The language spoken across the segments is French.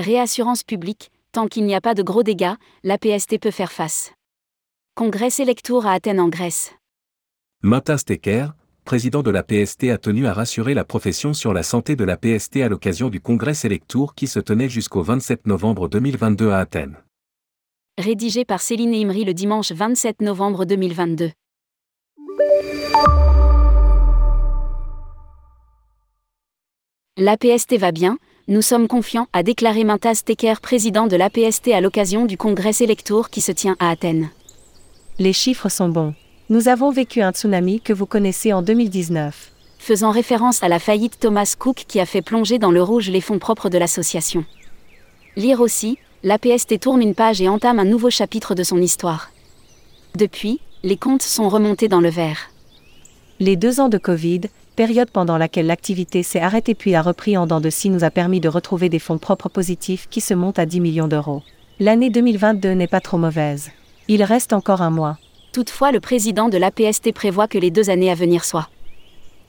Réassurance publique, tant qu'il n'y a pas de gros dégâts, la PST peut faire face. Congrès Selectour à Athènes en Grèce. Matas Teker, président de la PST a tenu à rassurer la profession sur la santé de la PST à l'occasion du congrès Selectour qui se tenait jusqu'au 27 novembre 2022 à Athènes. Rédigé par Céline Imri le dimanche 27 novembre 2022. L'APST va bien, nous sommes confiants, a déclaré Mintas Teker, président de l'APST à l'occasion du congrès Selectour qui se tient à Athènes. Les chiffres sont bons. Nous avons vécu un tsunami que vous connaissez en 2019. Faisant référence à la faillite Thomas Cook qui a fait plonger dans le rouge les fonds propres de l'association. Lire aussi, l'APST tourne une page et entame un nouveau chapitre de son histoire. Depuis, les comptes sont remontés dans le vert. Les deux ans de Covid, période pendant laquelle l'activité s'est arrêtée puis a repris en dents de scie nous a permis de retrouver des fonds propres positifs qui se montent à 10 millions d'euros. L'année 2022 n'est pas trop mauvaise. Il reste encore un mois. Toutefois, le président de l'APST prévoit que les deux années à venir soient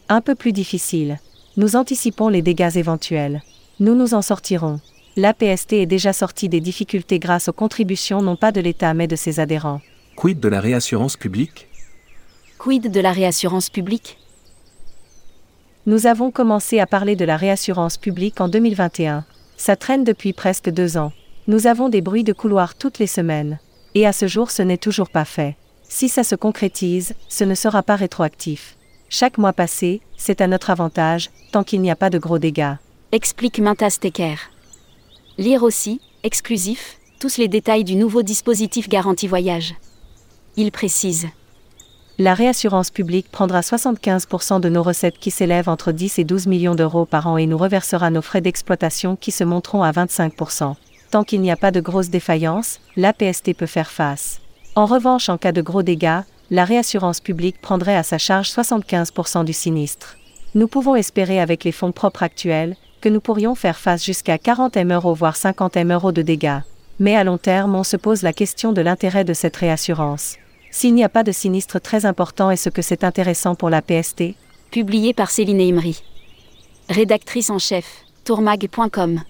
un peu plus difficiles. Nous anticipons les dégâts éventuels. Nous nous en sortirons. L'APST est déjà sortie des difficultés grâce aux contributions non pas de l'État mais de ses adhérents. Quid de la réassurance publique? Quid de la réassurance publique? Nous avons commencé à parler de la réassurance publique en 2021. Ça traîne depuis presque deux ans. Nous avons des bruits de couloir toutes les semaines. Et à ce jour ce n'est toujours pas fait. Si ça se concrétise, ce ne sera pas rétroactif. Chaque mois passé, c'est à notre avantage, tant qu'il n'y a pas de gros dégâts. Explique Mintas Teker. Lire aussi, exclusif, tous les détails du nouveau dispositif garantie voyage. Il précise la réassurance publique prendra 75% de nos recettes qui s'élèvent entre 10 et 12 millions d'euros par an et nous reversera nos frais d'exploitation qui se monteront à 25%. Tant qu'il n'y a pas de grosses défaillances, l'APST peut faire face. En revanche, en cas de gros dégâts, la réassurance publique prendrait à sa charge 75% du sinistre. Nous pouvons espérer avec les fonds propres actuels que nous pourrions faire face jusqu'à 40 M euros voire 50 M euros de dégâts. Mais à long terme, on se pose la question de l'intérêt de cette réassurance. S'il n'y a pas de sinistre très important, est-ce que c'est intéressant pour la PST Publié par Céline Imri. Rédactrice en chef, tourmag.com.